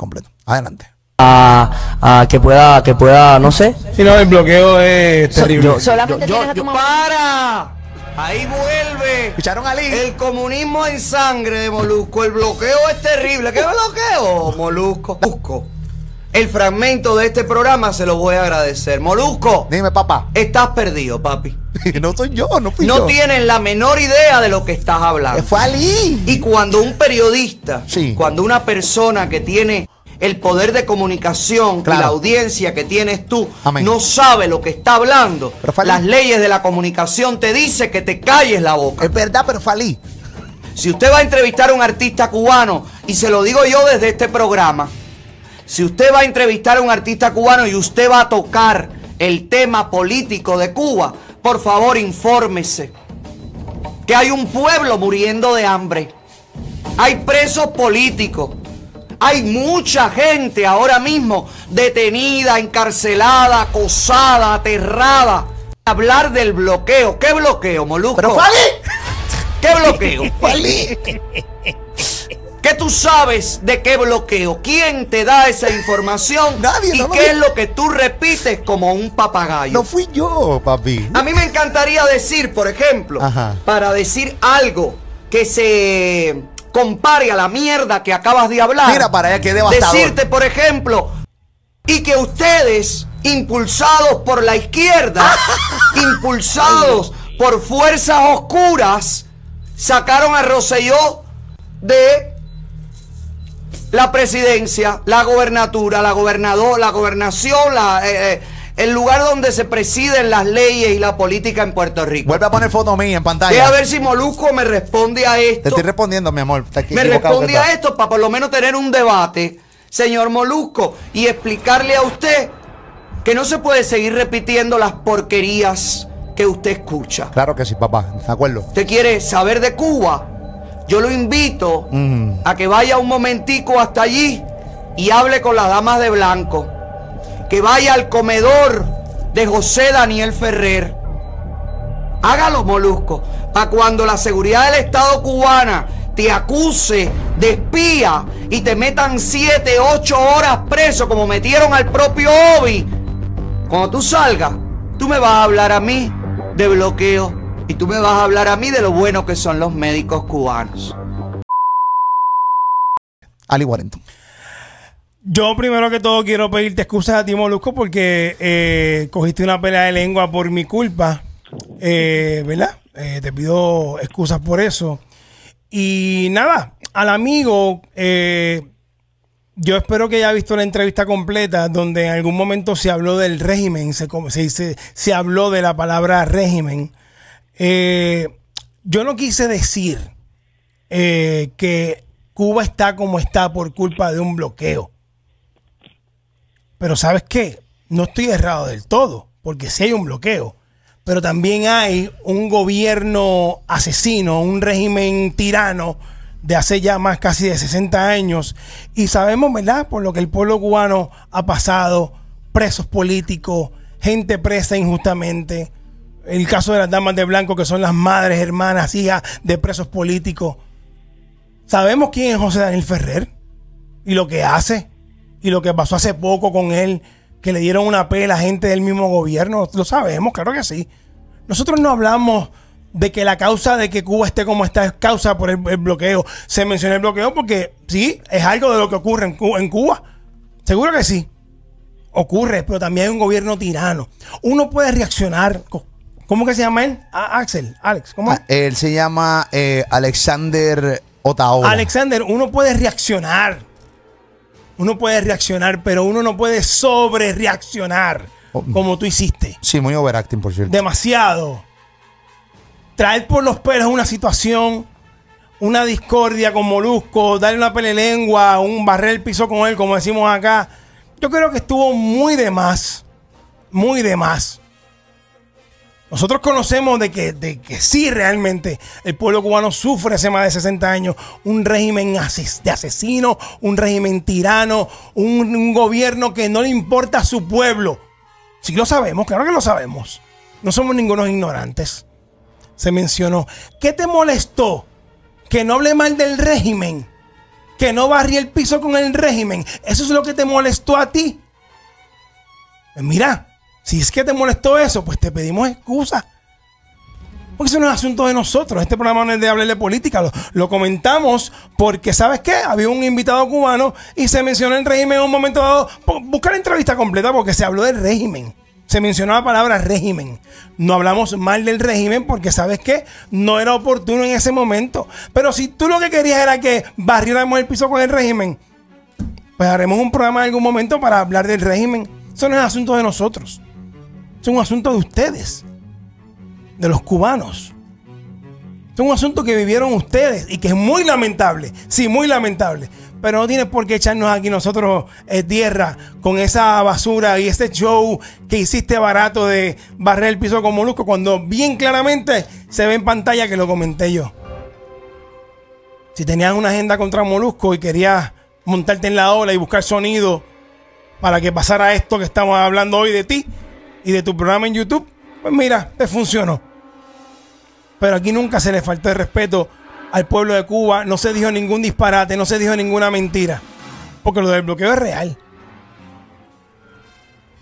completo. Adelante. a, a que pueda, que pueda, no sé. Si no, el bloqueo es terrible. yo- Solamente yo- tienes a tu yo- mamá. ¡Para! Ahí vuelve. ¿Escucharon a Lee? El comunismo en sangre de Molusco. El bloqueo es terrible. ¿Qué bloqueo, Molusco? Molusco. El fragmento de este programa se lo voy a agradecer. Molusco, Dime, papá. estás perdido, papi. no soy yo, no fui No yo. tienes la menor idea de lo que estás Eh, hablando. Fue Ali. Y cuando un periodista, Sí. cuando una persona que tiene el poder de comunicación Claro. y la audiencia que tienes tú Amén. no sabe lo que está hablando, Pero las leyes de la comunicación te dice que te calles la boca. Es verdad, pero fue Ali. Si usted va a entrevistar a un artista cubano, y se lo digo yo desde este programa, si usted va a entrevistar a un artista cubano y usted va a tocar el tema político de Cuba, por favor infórmese que hay un pueblo muriendo de hambre. Hay presos políticos. Hay mucha gente ahora mismo detenida, encarcelada, acosada, aterrada. Hablar del bloqueo. ¿Qué bloqueo, Molusco? Pero fue Ali. ¿Qué bloqueo? Fue Ali. ¿Qué tú sabes de qué bloqueo? ¿Quién te da esa información? Nadie, ¿Y no qué vi. es lo que tú repites como un papagayo? No fui yo, papi. A mí me encantaría decir, por ejemplo, Ajá. para decir algo que se compare a la mierda que acabas de hablar. Mira para allá, qué devastador. Decirte, por ejemplo, y que ustedes, impulsados por la izquierda, impulsados por fuerzas oscuras, sacaron a Rosselló de la presidencia, la gobernatura, la gobernador, la gobernación, la, eh, eh, el lugar donde se presiden las leyes y la política en Puerto Rico. Vuelve a poner foto mía en pantalla. Voy a ver si Molusco me responde a Te esto. estoy respondiendo, mi amor. Me responde a esto para por lo menos tener un debate, señor Molusco, y explicarle a usted que no se puede seguir repitiendo las porquerías que usted escucha. Claro que sí, papá. ¿De acuerdo? ¿Usted quiere saber de Cuba? Yo lo invito Mm. a que vaya un momentico hasta allí y hable con las damas de blanco. Que vaya al comedor de José Daniel Ferrer. Hágalo, Molusco, para cuando la seguridad del Estado cubana te acuse de espía y te metan 7, 8 horas preso como metieron al propio Obi. Cuando tú salgas, tú me vas a hablar a mí de bloqueo y tú me vas a hablar a mí de lo bueno que son los médicos cubanos. Ali Warrington. Yo primero que todo quiero pedirte excusas a ti, Molusco, porque eh, cogiste una pelea de lengua por mi culpa, eh, ¿verdad? Eh, te pido excusas por eso. Y nada, al amigo, yo espero que haya visto la entrevista completa, donde en algún momento se habló del régimen, se, se, dice- se habló de la palabra régimen. Yo no quise decir que Cuba está como está por culpa de un bloqueo. Pero ¿sabes qué? No estoy errado del todo, porque sí hay un bloqueo. Pero también hay un gobierno asesino, un régimen tirano de hace ya más casi de 60 años. Y sabemos, ¿verdad? Por lo que el pueblo cubano ha pasado, presos políticos, gente presa injustamente. El caso de las damas de blanco, que son las madres, hermanas, hijas de presos políticos. Sabemos quién es José Daniel Ferrer y lo que hace y lo que pasó hace poco con él, que le dieron una pela a gente del mismo gobierno. Lo sabemos, claro que sí. Nosotros no hablamos de que la causa de que Cuba esté como está es causa por el, el bloqueo. Se menciona el bloqueo porque sí, es algo de lo que ocurre en Cuba. En Cuba. Seguro que sí. Ocurre, pero también hay un gobierno tirano. Uno puede reaccionar. ¿Cómo que se llama él? Ah, Axel, Alex, ¿cómo? Ah, él se llama eh, Alexander Otaola. Alexander, uno puede reaccionar. Uno puede reaccionar, pero uno no puede sobre reaccionar Oh. como tú hiciste. Sí, muy overacting, por cierto. Demasiado. Traer por los pelos una situación, una discordia con Molusco, darle una pelelengua, un barrer el piso con él, como decimos acá. Yo creo que estuvo muy de más. Muy de más. Nosotros conocemos de que, de que sí realmente el pueblo cubano sufre hace más de 60 años un régimen de asesinos, un régimen tirano, un, gobierno que no le importa a su pueblo. Sí lo sabemos, claro que lo sabemos. No somos ningunos ignorantes. Se mencionó. ¿Qué te molestó? Que no hable mal del régimen. que no barrí el piso con el régimen. Eso es lo que te molestó a ti. Mira, si es que te molestó eso, pues te pedimos excusa. Porque eso no es asunto de nosotros. Este programa no es de hablar de política. Lo, lo comentamos porque, ¿sabes qué? Había un invitado cubano y se mencionó el régimen en un momento dado. Bu- Busca la entrevista completa porque se habló del régimen. Se mencionó la palabra régimen. No hablamos mal del régimen porque, ¿sabes qué? No era oportuno en ese momento. Pero si tú lo que querías era que barriéramos el piso con el régimen, pues haremos un programa en algún momento para hablar del régimen. Eso no es asunto de nosotros. Es un asunto de ustedes, de los cubanos. Es un asunto que vivieron ustedes y que es muy lamentable. Sí, muy lamentable. Pero no tienes por qué echarnos aquí nosotros eh, tierra con esa basura y ese show que hiciste barato de barrer el piso con Molusco cuando bien claramente se ve en pantalla que lo comenté yo. Si tenías una agenda contra Molusco y querías montarte en la ola y buscar sonido para que pasara esto que estamos hablando hoy de ti y de tu programa en YouTube, pues mira, te funcionó. Pero aquí nunca se le faltó el respeto al pueblo de Cuba, no se dijo ningún disparate, no se dijo ninguna mentira. Porque lo del bloqueo es real.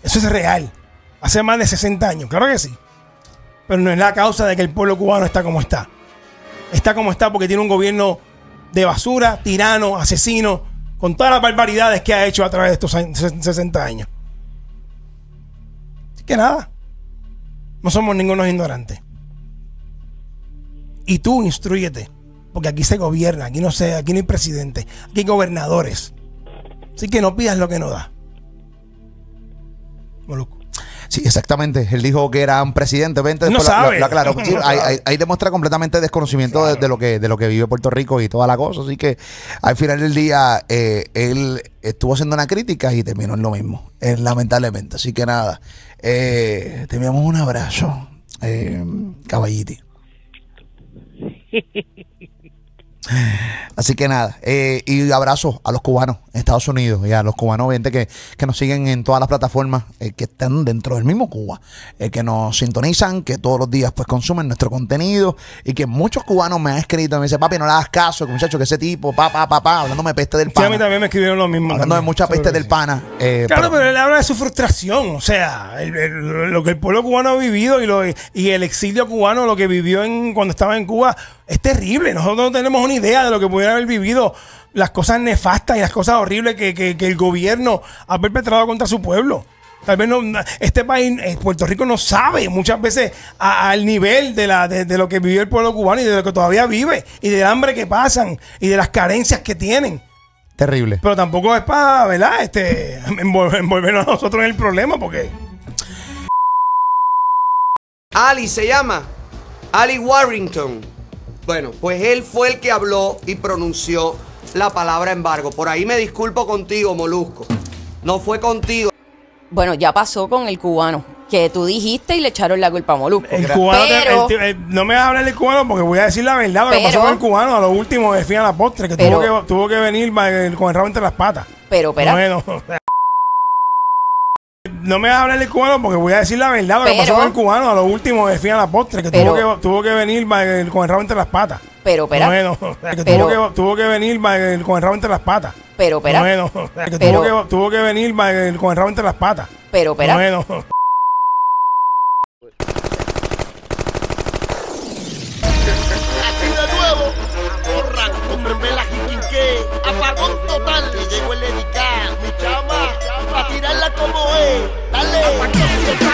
Eso es real. Hace más de 60 años, claro que sí. Pero no es la causa de que el pueblo cubano está como está. Está como está porque tiene un gobierno de basura, tirano, asesino, con todas las barbaridades que ha hecho a través de estos años- 60 años. Que nada, no somos ningunos ignorantes. Y tú instruyete, porque aquí se gobierna, aquí no sé, aquí no hay presidente, aquí hay gobernadores. Así que no pidas lo que no da. Moluco. Sí, exactamente. Él dijo que era un presidente. Vente, No sabe. lo- lo aclaró. Sí, No ahí, ahí- ahí demuestra completamente desconocimiento de, de lo que, de lo que vive Puerto Rico y toda la cosa. Así que al final del día, eh, él estuvo haciendo una crítica y terminó en lo mismo. eh, lamentablemente. Así que nada. Eh, te enviamos un abrazo, eh, caballiti. Así que nada, eh, y abrazo a los cubanos en Estados Unidos y a los cubanos gente que, que nos siguen en todas las plataformas eh, que están dentro del mismo Cuba, eh, que nos sintonizan, que todos los días pues consumen nuestro contenido y que muchos cubanos me han escrito y me dicen, papi, no le hagas caso, que muchacho, que ese tipo, papá, papá, hablándome peste del Sí, a mí pana, también me escribieron lo mismo. hablando de mucha peste del pana. eh, Claro, pero- pero él habla de su frustración. O sea, el- el- lo que el pueblo cubano ha vivido y, lo, y el exilio cubano, lo que vivió en, cuando estaba en Cuba, es terrible. Nosotros no tenemos una idea de lo que pudiera haber vivido, las cosas nefastas y las cosas horribles que, que- que el gobierno ha perpetrado contra su pueblo. Tal vez no, este país, eh, Puerto Rico, no sabe muchas veces al nivel de, la, de, de lo que vivió el pueblo cubano y de lo que todavía vive, y del hambre que pasan y de las carencias que tienen. terrible. Pero tampoco es para, ¿verdad? Este, envolver- envolvernos a nosotros en el problema, porque Ali se llama. Ali Warrington. Bueno, pues él fue el que habló y pronunció la palabra embargo. Por ahí me disculpo contigo, Molusco. No fue contigo. Bueno, ya pasó con el cubano, que tú dijiste y le echaron la culpa a Molusco. el cubano. te- Pero- el tío- eh, no me vas a hablar del cubano porque voy a decir la verdad. Lo que pasó Pero- con el cubano a lo último, de fin a la postre, que, Pero- tuvo, que tuvo que venir con el rabo entre las patas. Pero, espera, Bueno, no me vas a hablar del cubano porque voy a decir la verdad. Lo que pasó con el cubano a lo último, de fin a la postre, que, Pero- tuvo, que tuvo que venir eh, con el rabo entre las patas. pero, espera, Bueno, que Pero- tuvo, que, tuvo que venir eh, con el rabo entre las patas. pero, espera, Bueno, que Pero- tuvo, que, tuvo que venir eh, con el rabo entre las patas. pero, espera. Bueno, apagón total, que llegó el tirarla como es, dale.